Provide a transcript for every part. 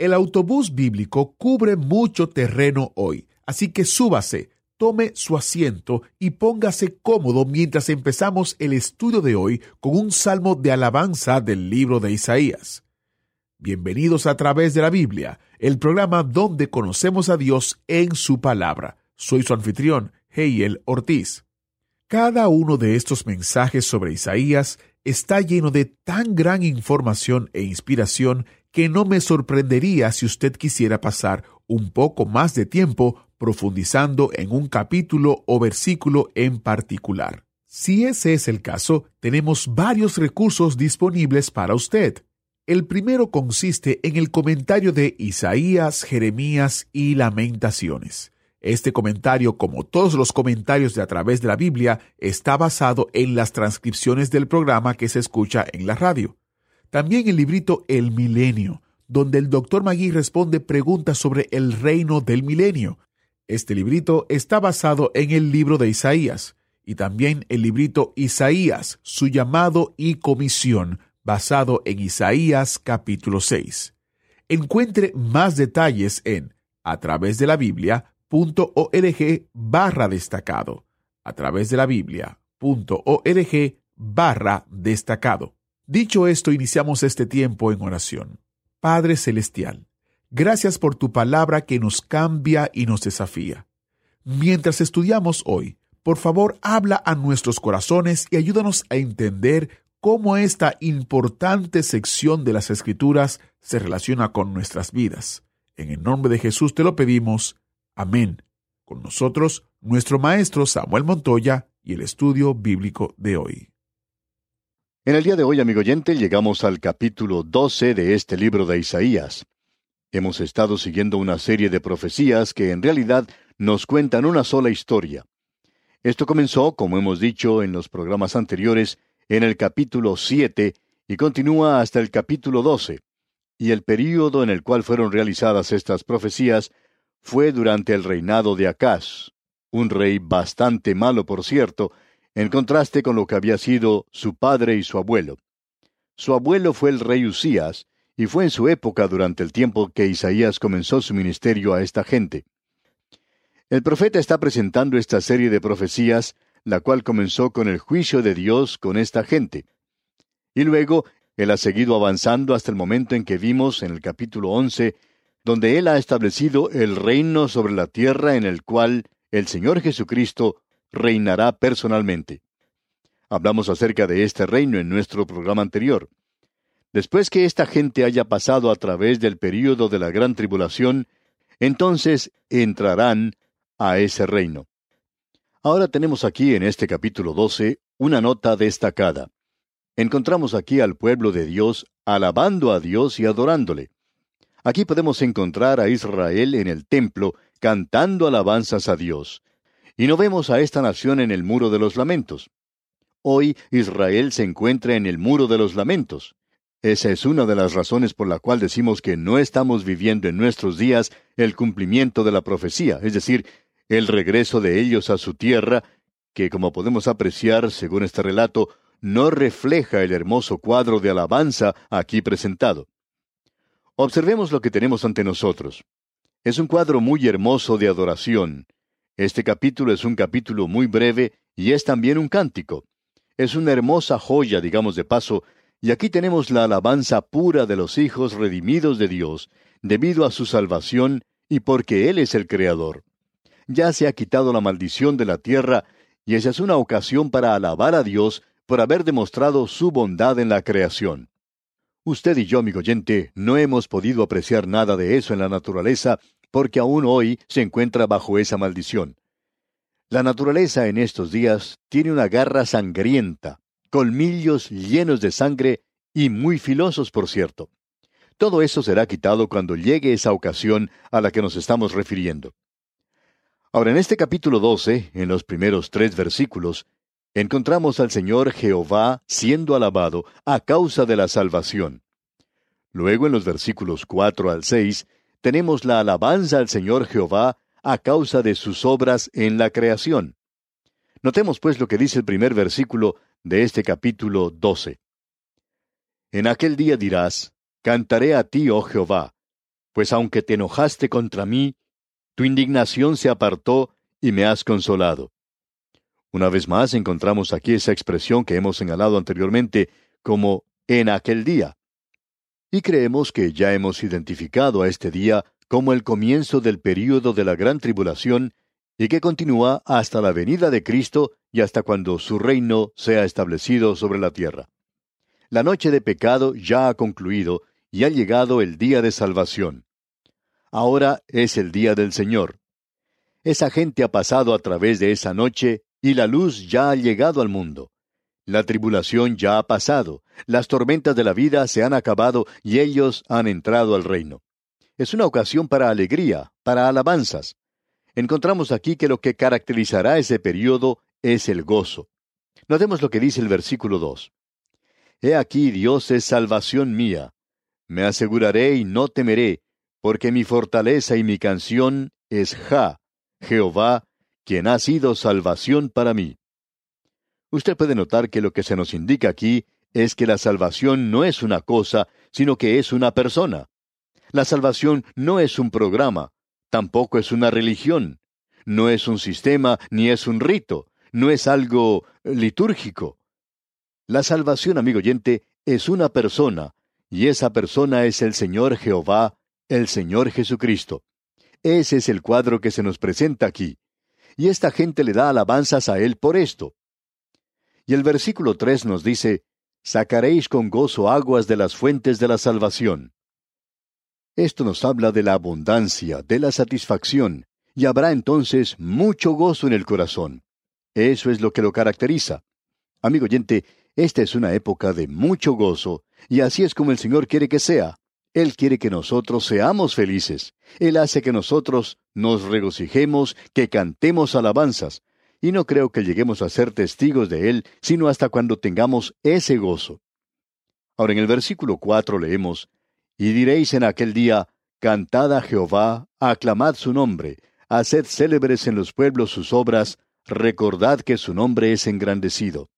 El autobús bíblico cubre mucho terreno hoy, así que súbase, tome su asiento y póngase cómodo mientras empezamos el estudio de hoy con un salmo de alabanza del libro de Isaías. Bienvenidos a través de la Biblia, el programa donde conocemos a Dios en su palabra. Soy su anfitrión, Heiel Ortiz. Cada uno de estos mensajes sobre Isaías está lleno de tan gran información e inspiración que no me sorprendería si usted quisiera pasar un poco más de tiempo profundizando en un capítulo o versículo en particular. Si ese es el caso, tenemos varios recursos disponibles para usted. El primero consiste en el comentario de Isaías, Jeremías y Lamentaciones. Este comentario, como todos los comentarios de a través de la Biblia, está basado en las transcripciones del programa que se escucha en la radio. También el librito El Milenio, donde el doctor Magui responde preguntas sobre el reino del milenio. Este librito está basado en el libro de Isaías y también el librito Isaías, su llamado y comisión, basado en Isaías capítulo 6. Encuentre más detalles en a través de la Biblia.org barra destacado. A través de la Biblia.org barra destacado. Dicho esto, iniciamos este tiempo en oración. Padre Celestial, gracias por tu palabra que nos cambia y nos desafía. Mientras estudiamos hoy, por favor habla a nuestros corazones y ayúdanos a entender cómo esta importante sección de las Escrituras se relaciona con nuestras vidas. En el nombre de Jesús te lo pedimos. Amén. Con nosotros, nuestro maestro Samuel Montoya y el estudio bíblico de hoy. En el día de hoy, amigo oyente, llegamos al capítulo 12 de este libro de Isaías. Hemos estado siguiendo una serie de profecías que en realidad nos cuentan una sola historia. Esto comenzó, como hemos dicho en los programas anteriores, en el capítulo 7 y continúa hasta el capítulo 12. Y el período en el cual fueron realizadas estas profecías fue durante el reinado de Acaz, un rey bastante malo, por cierto, en contraste con lo que había sido su padre y su abuelo. Su abuelo fue el rey Usías, y fue en su época durante el tiempo que Isaías comenzó su ministerio a esta gente. El profeta está presentando esta serie de profecías, la cual comenzó con el juicio de Dios con esta gente. Y luego, él ha seguido avanzando hasta el momento en que vimos en el capítulo 11, donde él ha establecido el reino sobre la tierra en el cual el Señor Jesucristo reinará personalmente. Hablamos acerca de este reino en nuestro programa anterior. Después que esta gente haya pasado a través del período de la gran tribulación, entonces entrarán a ese reino. Ahora tenemos aquí en este capítulo 12 una nota destacada. Encontramos aquí al pueblo de Dios alabando a Dios y adorándole. Aquí podemos encontrar a Israel en el templo cantando alabanzas a Dios y no vemos a esta nación en el muro de los lamentos. Hoy Israel se encuentra en el muro de los lamentos. Esa es una de las razones por la cual decimos que no estamos viviendo en nuestros días el cumplimiento de la profecía, es decir, el regreso de ellos a su tierra, que como podemos apreciar según este relato, no refleja el hermoso cuadro de alabanza aquí presentado. Observemos lo que tenemos ante nosotros. Es un cuadro muy hermoso de adoración, este capítulo es un capítulo muy breve y es también un cántico. Es una hermosa joya, digamos de paso, y aquí tenemos la alabanza pura de los hijos redimidos de Dios, debido a su salvación y porque Él es el Creador. Ya se ha quitado la maldición de la tierra, y esa es una ocasión para alabar a Dios por haber demostrado su bondad en la creación. Usted y yo, amigo oyente, no hemos podido apreciar nada de eso en la naturaleza porque aún hoy se encuentra bajo esa maldición. La naturaleza en estos días tiene una garra sangrienta, colmillos llenos de sangre y muy filosos, por cierto. Todo eso será quitado cuando llegue esa ocasión a la que nos estamos refiriendo. Ahora, en este capítulo 12, en los primeros tres versículos, encontramos al Señor Jehová siendo alabado a causa de la salvación. Luego, en los versículos 4 al 6, tenemos la alabanza al Señor Jehová a causa de sus obras en la creación. Notemos pues lo que dice el primer versículo de este capítulo 12. En aquel día dirás, Cantaré a ti, oh Jehová, pues aunque te enojaste contra mí, tu indignación se apartó y me has consolado. Una vez más encontramos aquí esa expresión que hemos señalado anteriormente como en aquel día. Y creemos que ya hemos identificado a este día como el comienzo del período de la gran tribulación y que continúa hasta la venida de Cristo y hasta cuando su reino sea establecido sobre la tierra. La noche de pecado ya ha concluido y ha llegado el día de salvación. Ahora es el día del Señor. Esa gente ha pasado a través de esa noche y la luz ya ha llegado al mundo. La tribulación ya ha pasado, las tormentas de la vida se han acabado y ellos han entrado al reino. Es una ocasión para alegría, para alabanzas. Encontramos aquí que lo que caracterizará ese periodo es el gozo. Notemos lo que dice el versículo 2. He aquí Dios es salvación mía. Me aseguraré y no temeré, porque mi fortaleza y mi canción es Ja, Jehová, quien ha sido salvación para mí. Usted puede notar que lo que se nos indica aquí es que la salvación no es una cosa, sino que es una persona. La salvación no es un programa, tampoco es una religión, no es un sistema ni es un rito, no es algo litúrgico. La salvación, amigo oyente, es una persona, y esa persona es el Señor Jehová, el Señor Jesucristo. Ese es el cuadro que se nos presenta aquí. Y esta gente le da alabanzas a Él por esto. Y el versículo 3 nos dice, Sacaréis con gozo aguas de las fuentes de la salvación. Esto nos habla de la abundancia, de la satisfacción, y habrá entonces mucho gozo en el corazón. Eso es lo que lo caracteriza. Amigo oyente, esta es una época de mucho gozo, y así es como el Señor quiere que sea. Él quiere que nosotros seamos felices. Él hace que nosotros nos regocijemos, que cantemos alabanzas. Y no creo que lleguemos a ser testigos de Él, sino hasta cuando tengamos ese gozo. Ahora en el versículo cuatro leemos, Y diréis en aquel día, Cantad a Jehová, aclamad su nombre, haced célebres en los pueblos sus obras, recordad que su nombre es engrandecido.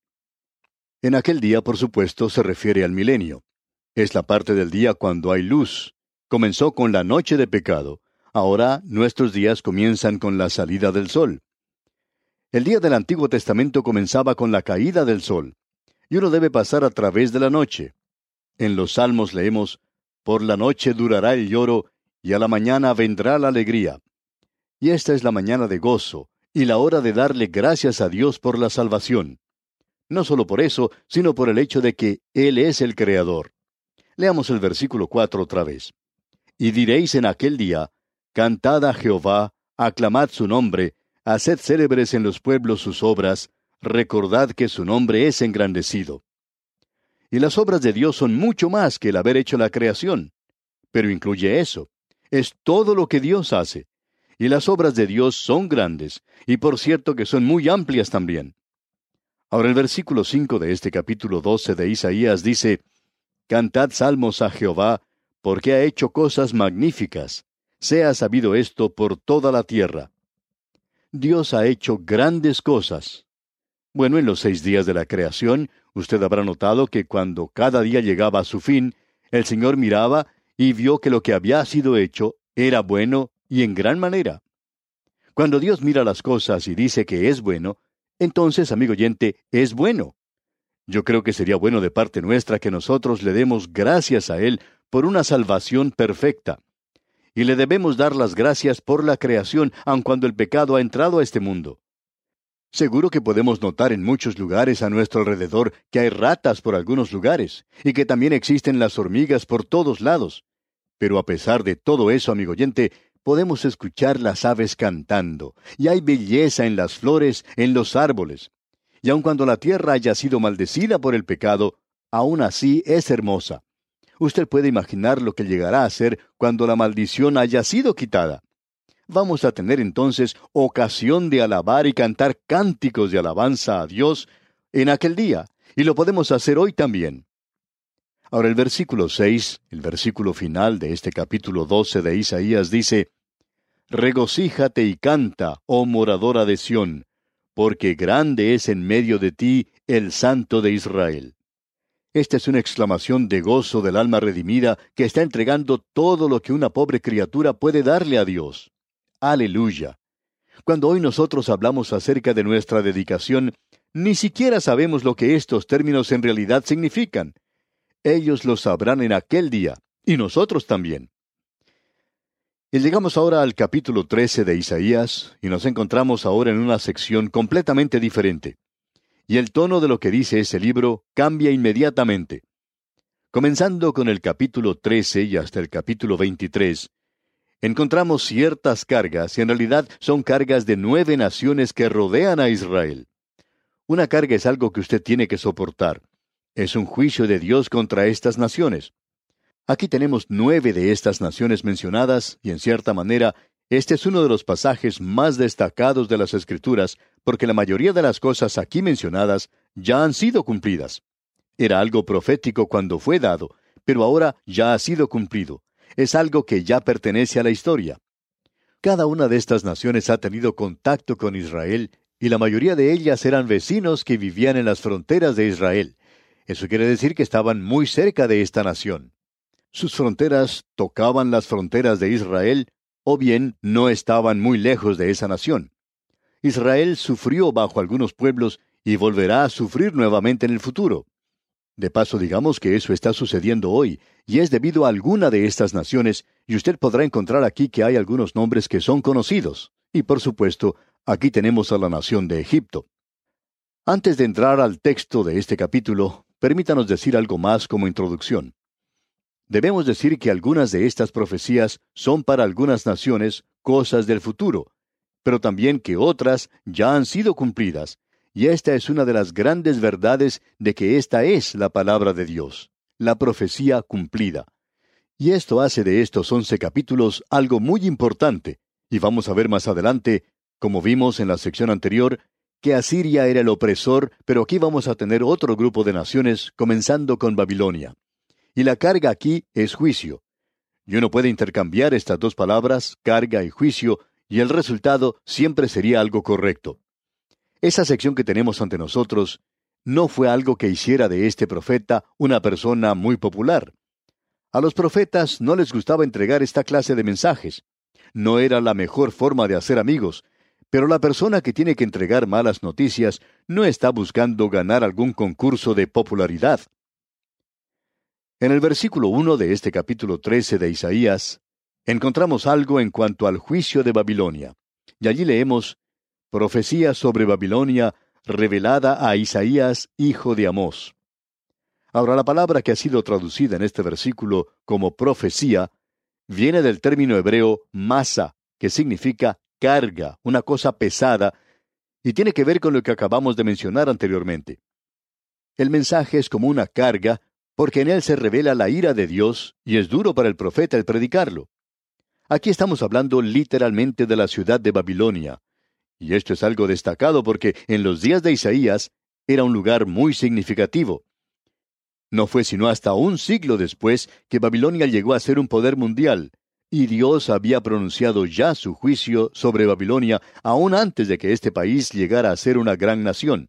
En aquel día, por supuesto, se refiere al milenio. Es la parte del día cuando hay luz. Comenzó con la noche de pecado. Ahora nuestros días comienzan con la salida del sol. El día del Antiguo Testamento comenzaba con la caída del sol, y uno debe pasar a través de la noche. En los Salmos leemos, Por la noche durará el lloro, y a la mañana vendrá la alegría. Y esta es la mañana de gozo, y la hora de darle gracias a Dios por la salvación no solo por eso, sino por el hecho de que Él es el Creador. Leamos el versículo 4 otra vez. Y diréis en aquel día, Cantad a Jehová, aclamad su nombre, haced célebres en los pueblos sus obras, recordad que su nombre es engrandecido. Y las obras de Dios son mucho más que el haber hecho la creación, pero incluye eso. Es todo lo que Dios hace. Y las obras de Dios son grandes, y por cierto que son muy amplias también. Ahora el versículo 5 de este capítulo 12 de Isaías dice, Cantad salmos a Jehová, porque ha hecho cosas magníficas. Sea sabido esto por toda la tierra. Dios ha hecho grandes cosas. Bueno, en los seis días de la creación, usted habrá notado que cuando cada día llegaba a su fin, el Señor miraba y vio que lo que había sido hecho era bueno y en gran manera. Cuando Dios mira las cosas y dice que es bueno, entonces, amigo oyente, es bueno. Yo creo que sería bueno de parte nuestra que nosotros le demos gracias a Él por una salvación perfecta. Y le debemos dar las gracias por la creación, aun cuando el pecado ha entrado a este mundo. Seguro que podemos notar en muchos lugares a nuestro alrededor que hay ratas por algunos lugares, y que también existen las hormigas por todos lados. Pero a pesar de todo eso, amigo oyente, podemos escuchar las aves cantando, y hay belleza en las flores, en los árboles. Y aun cuando la tierra haya sido maldecida por el pecado, aún así es hermosa. Usted puede imaginar lo que llegará a ser cuando la maldición haya sido quitada. Vamos a tener entonces ocasión de alabar y cantar cánticos de alabanza a Dios en aquel día, y lo podemos hacer hoy también. Ahora el versículo 6, el versículo final de este capítulo 12 de Isaías dice, Regocíjate y canta, oh moradora de Sión, porque grande es en medio de ti el Santo de Israel. Esta es una exclamación de gozo del alma redimida que está entregando todo lo que una pobre criatura puede darle a Dios. Aleluya. Cuando hoy nosotros hablamos acerca de nuestra dedicación, ni siquiera sabemos lo que estos términos en realidad significan. Ellos lo sabrán en aquel día, y nosotros también. Y llegamos ahora al capítulo 13 de Isaías, y nos encontramos ahora en una sección completamente diferente y el tono de lo que dice ese libro cambia inmediatamente. Comenzando con el capítulo 13 y hasta el capítulo 23, encontramos ciertas cargas, y en realidad son cargas de nueve naciones que rodean a Israel. Una carga es algo que usted tiene que soportar. Es un juicio de Dios contra estas naciones. Aquí tenemos nueve de estas naciones mencionadas, y en cierta manera este es uno de los pasajes más destacados de las Escrituras, porque la mayoría de las cosas aquí mencionadas ya han sido cumplidas. Era algo profético cuando fue dado, pero ahora ya ha sido cumplido. Es algo que ya pertenece a la historia. Cada una de estas naciones ha tenido contacto con Israel, y la mayoría de ellas eran vecinos que vivían en las fronteras de Israel. Eso quiere decir que estaban muy cerca de esta nación. Sus fronteras tocaban las fronteras de Israel o bien no estaban muy lejos de esa nación. Israel sufrió bajo algunos pueblos y volverá a sufrir nuevamente en el futuro. De paso, digamos que eso está sucediendo hoy, y es debido a alguna de estas naciones, y usted podrá encontrar aquí que hay algunos nombres que son conocidos. Y por supuesto, aquí tenemos a la nación de Egipto. Antes de entrar al texto de este capítulo, permítanos decir algo más como introducción. Debemos decir que algunas de estas profecías son para algunas naciones cosas del futuro, pero también que otras ya han sido cumplidas, y esta es una de las grandes verdades de que esta es la palabra de Dios, la profecía cumplida. Y esto hace de estos once capítulos algo muy importante, y vamos a ver más adelante, como vimos en la sección anterior, que Asiria era el opresor, pero aquí vamos a tener otro grupo de naciones, comenzando con Babilonia. Y la carga aquí es juicio. Y uno puede intercambiar estas dos palabras, carga y juicio, y el resultado siempre sería algo correcto. Esa sección que tenemos ante nosotros no fue algo que hiciera de este profeta una persona muy popular. A los profetas no les gustaba entregar esta clase de mensajes. No era la mejor forma de hacer amigos, pero la persona que tiene que entregar malas noticias no está buscando ganar algún concurso de popularidad. En el versículo 1 de este capítulo 13 de Isaías, encontramos algo en cuanto al juicio de Babilonia. Y allí leemos, Profecía sobre Babilonia revelada a Isaías, hijo de Amós. Ahora la palabra que ha sido traducida en este versículo como profecía viene del término hebreo masa, que significa carga, una cosa pesada, y tiene que ver con lo que acabamos de mencionar anteriormente. El mensaje es como una carga porque en él se revela la ira de Dios y es duro para el profeta el predicarlo. Aquí estamos hablando literalmente de la ciudad de Babilonia, y esto es algo destacado porque en los días de Isaías era un lugar muy significativo. No fue sino hasta un siglo después que Babilonia llegó a ser un poder mundial, y Dios había pronunciado ya su juicio sobre Babilonia aún antes de que este país llegara a ser una gran nación.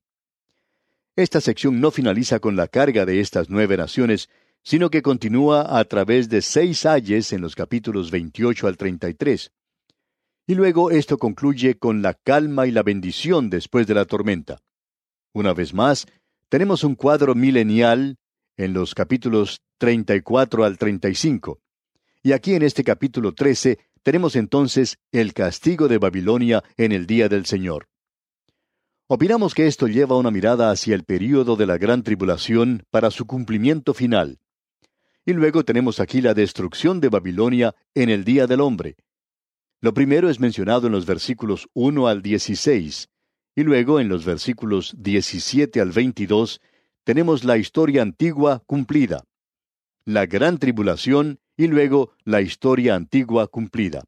Esta sección no finaliza con la carga de estas nueve naciones, sino que continúa a través de seis ayes en los capítulos 28 al 33. Y luego esto concluye con la calma y la bendición después de la tormenta. Una vez más, tenemos un cuadro milenial en los capítulos 34 al 35. Y aquí en este capítulo 13 tenemos entonces el castigo de Babilonia en el día del Señor. Opinamos que esto lleva una mirada hacia el período de la gran tribulación para su cumplimiento final. Y luego tenemos aquí la destrucción de Babilonia en el día del hombre. Lo primero es mencionado en los versículos 1 al 16, y luego en los versículos 17 al 22 tenemos la historia antigua cumplida. la gran tribulación y luego la historia antigua cumplida.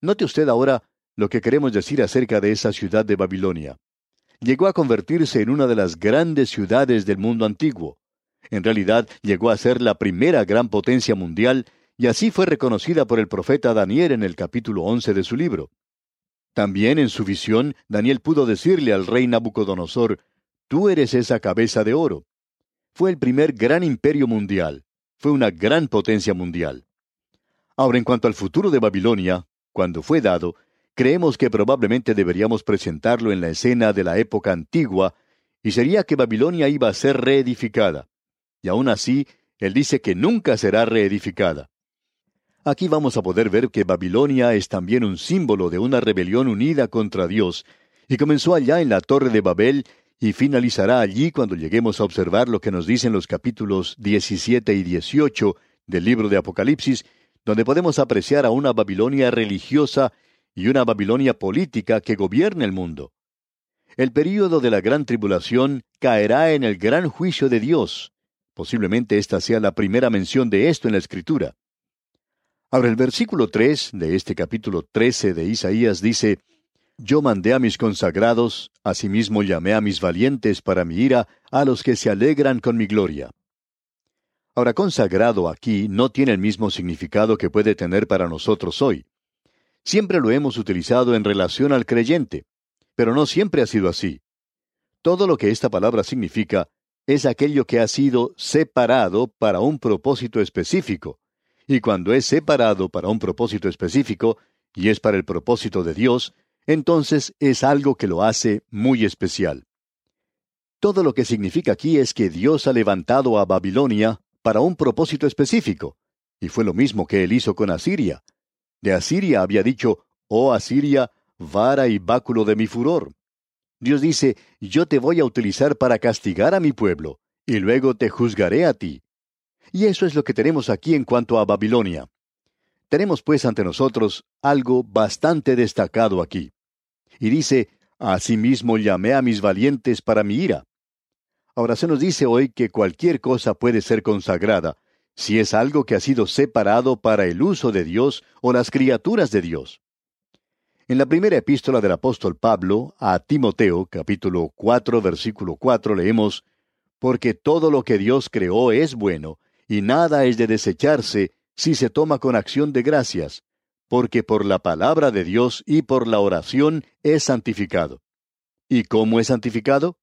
Note usted ahora lo que queremos decir acerca de esa ciudad de Babilonia. Llegó a convertirse en una de las grandes ciudades del mundo antiguo. En realidad llegó a ser la primera gran potencia mundial y así fue reconocida por el profeta Daniel en el capítulo 11 de su libro. También en su visión, Daniel pudo decirle al rey Nabucodonosor, Tú eres esa cabeza de oro. Fue el primer gran imperio mundial, fue una gran potencia mundial. Ahora, en cuanto al futuro de Babilonia, cuando fue dado, creemos que probablemente deberíamos presentarlo en la escena de la época antigua, y sería que Babilonia iba a ser reedificada. Y aún así, él dice que nunca será reedificada. Aquí vamos a poder ver que Babilonia es también un símbolo de una rebelión unida contra Dios, y comenzó allá en la Torre de Babel y finalizará allí cuando lleguemos a observar lo que nos dicen los capítulos 17 y 18 del libro de Apocalipsis, donde podemos apreciar a una Babilonia religiosa y una Babilonia política que gobierna el mundo. El período de la gran tribulación caerá en el gran juicio de Dios. Posiblemente esta sea la primera mención de esto en la Escritura. Ahora el versículo 3 de este capítulo 13 de Isaías dice, Yo mandé a mis consagrados, asimismo llamé a mis valientes para mi ira, a los que se alegran con mi gloria. Ahora, consagrado aquí no tiene el mismo significado que puede tener para nosotros hoy. Siempre lo hemos utilizado en relación al creyente, pero no siempre ha sido así. Todo lo que esta palabra significa es aquello que ha sido separado para un propósito específico, y cuando es separado para un propósito específico, y es para el propósito de Dios, entonces es algo que lo hace muy especial. Todo lo que significa aquí es que Dios ha levantado a Babilonia para un propósito específico, y fue lo mismo que él hizo con Asiria. De Asiria había dicho, oh Asiria, vara y báculo de mi furor. Dios dice, yo te voy a utilizar para castigar a mi pueblo, y luego te juzgaré a ti. Y eso es lo que tenemos aquí en cuanto a Babilonia. Tenemos pues ante nosotros algo bastante destacado aquí. Y dice, Asimismo llamé a mis valientes para mi ira. Ahora se nos dice hoy que cualquier cosa puede ser consagrada, si es algo que ha sido separado para el uso de Dios o las criaturas de Dios. En la primera epístola del apóstol Pablo a Timoteo, capítulo 4, versículo 4, leemos, Porque todo lo que Dios creó es bueno, y nada es de desecharse si se toma con acción de gracias, porque por la palabra de Dios y por la oración es santificado. ¿Y cómo es santificado?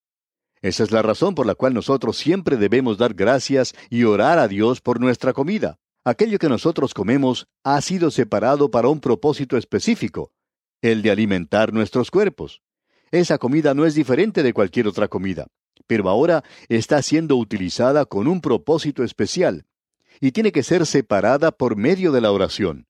Esa es la razón por la cual nosotros siempre debemos dar gracias y orar a Dios por nuestra comida. Aquello que nosotros comemos ha sido separado para un propósito específico, el de alimentar nuestros cuerpos. Esa comida no es diferente de cualquier otra comida pero ahora está siendo utilizada con un propósito especial, y tiene que ser separada por medio de la oración.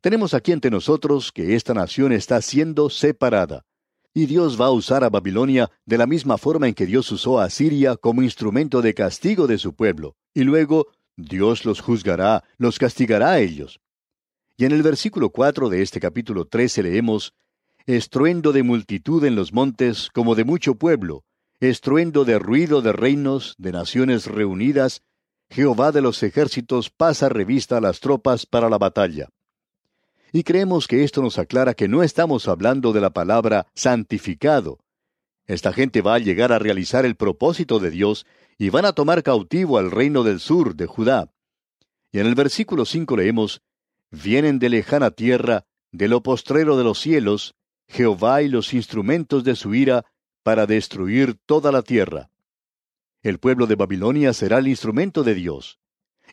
Tenemos aquí ante nosotros que esta nación está siendo separada, y Dios va a usar a Babilonia de la misma forma en que Dios usó a Siria como instrumento de castigo de su pueblo, y luego Dios los juzgará, los castigará a ellos. Y en el versículo 4 de este capítulo 13 leemos, Estruendo de multitud en los montes como de mucho pueblo, estruendo de ruido de reinos, de naciones reunidas, Jehová de los ejércitos pasa revista a las tropas para la batalla. Y creemos que esto nos aclara que no estamos hablando de la palabra santificado. Esta gente va a llegar a realizar el propósito de Dios y van a tomar cautivo al reino del sur de Judá. Y en el versículo 5 leemos, Vienen de lejana tierra, de lo postrero de los cielos, Jehová y los instrumentos de su ira, para destruir toda la tierra. El pueblo de Babilonia será el instrumento de Dios.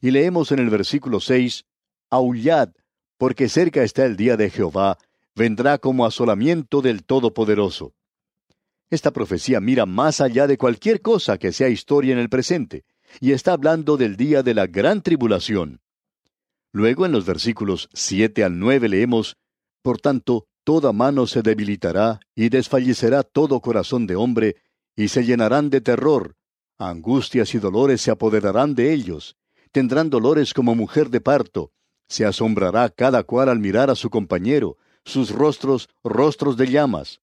Y leemos en el versículo 6, Aullad, porque cerca está el día de Jehová, vendrá como asolamiento del Todopoderoso. Esta profecía mira más allá de cualquier cosa que sea historia en el presente, y está hablando del día de la gran tribulación. Luego en los versículos 7 al 9 leemos, Por tanto, toda mano se debilitará y desfallecerá todo corazón de hombre, y se llenarán de terror. Angustias y dolores se apoderarán de ellos. Tendrán dolores como mujer de parto. Se asombrará cada cual al mirar a su compañero, sus rostros rostros de llamas.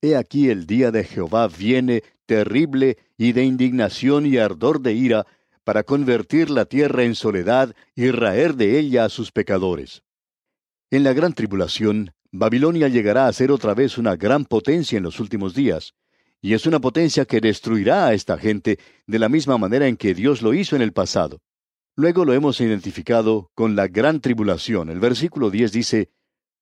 He aquí el día de Jehová viene terrible y de indignación y ardor de ira, para convertir la tierra en soledad y raer de ella a sus pecadores. En la gran tribulación, Babilonia llegará a ser otra vez una gran potencia en los últimos días, y es una potencia que destruirá a esta gente de la misma manera en que Dios lo hizo en el pasado. Luego lo hemos identificado con la gran tribulación. El versículo 10 dice,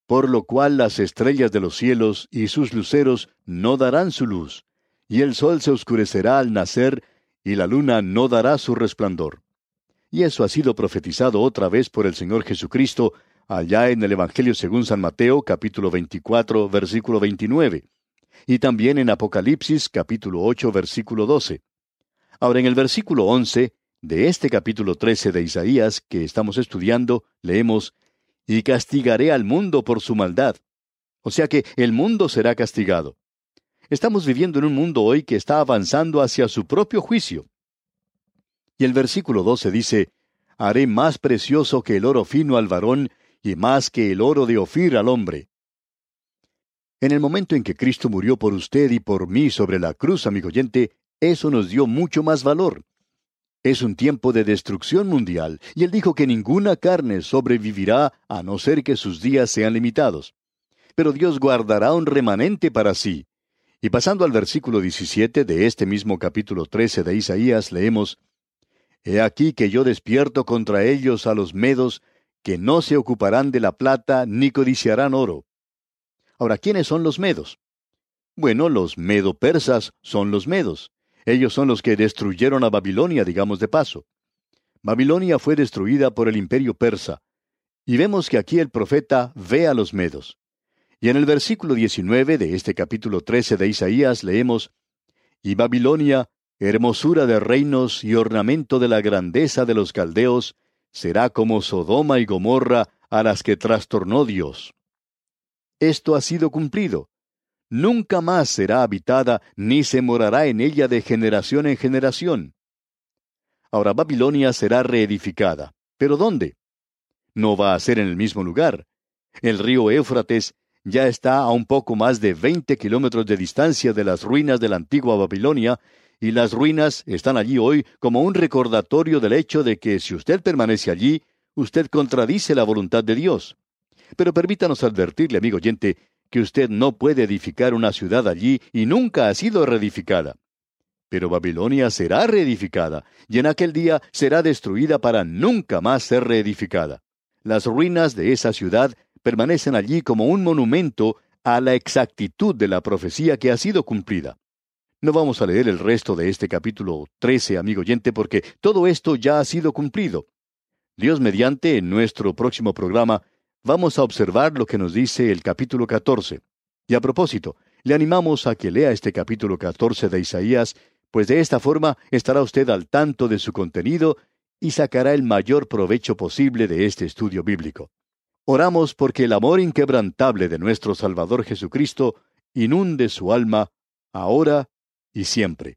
Por lo cual las estrellas de los cielos y sus luceros no darán su luz, y el sol se oscurecerá al nacer, y la luna no dará su resplandor. Y eso ha sido profetizado otra vez por el Señor Jesucristo allá en el Evangelio según San Mateo capítulo 24 versículo 29 y también en Apocalipsis capítulo 8 versículo 12. Ahora en el versículo 11 de este capítulo 13 de Isaías que estamos estudiando, leemos, y castigaré al mundo por su maldad. O sea que el mundo será castigado. Estamos viviendo en un mundo hoy que está avanzando hacia su propio juicio. Y el versículo 12 dice, Haré más precioso que el oro fino al varón y más que el oro de Ofir al hombre. En el momento en que Cristo murió por usted y por mí sobre la cruz, amigo oyente, eso nos dio mucho más valor. Es un tiempo de destrucción mundial, y él dijo que ninguna carne sobrevivirá a no ser que sus días sean limitados. Pero Dios guardará un remanente para sí. Y pasando al versículo 17 de este mismo capítulo 13 de Isaías, leemos, He aquí que yo despierto contra ellos a los medos, que no se ocuparán de la plata ni codiciarán oro. Ahora, ¿quiénes son los medos? Bueno, los medo-persas son los medos. Ellos son los que destruyeron a Babilonia, digamos de paso. Babilonia fue destruida por el imperio persa. Y vemos que aquí el profeta ve a los medos. Y en el versículo 19 de este capítulo 13 de Isaías leemos, Y Babilonia, hermosura de reinos y ornamento de la grandeza de los caldeos, será como Sodoma y Gomorra a las que trastornó Dios esto ha sido cumplido. Nunca más será habitada ni se morará en ella de generación en generación. Ahora Babilonia será reedificada. ¿Pero dónde? No va a ser en el mismo lugar. El río Éufrates ya está a un poco más de veinte kilómetros de distancia de las ruinas de la antigua Babilonia, y las ruinas están allí hoy como un recordatorio del hecho de que si usted permanece allí, usted contradice la voluntad de Dios. Pero permítanos advertirle, amigo oyente, que usted no puede edificar una ciudad allí y nunca ha sido reedificada. Pero Babilonia será reedificada, y en aquel día será destruida para nunca más ser reedificada. Las ruinas de esa ciudad permanecen allí como un monumento a la exactitud de la profecía que ha sido cumplida. No vamos a leer el resto de este capítulo 13, amigo oyente, porque todo esto ya ha sido cumplido. Dios mediante, en nuestro próximo programa, vamos a observar lo que nos dice el capítulo 14. Y a propósito, le animamos a que lea este capítulo 14 de Isaías, pues de esta forma estará usted al tanto de su contenido y sacará el mayor provecho posible de este estudio bíblico. Oramos porque el amor inquebrantable de nuestro Salvador Jesucristo inunde su alma, ahora y siempre.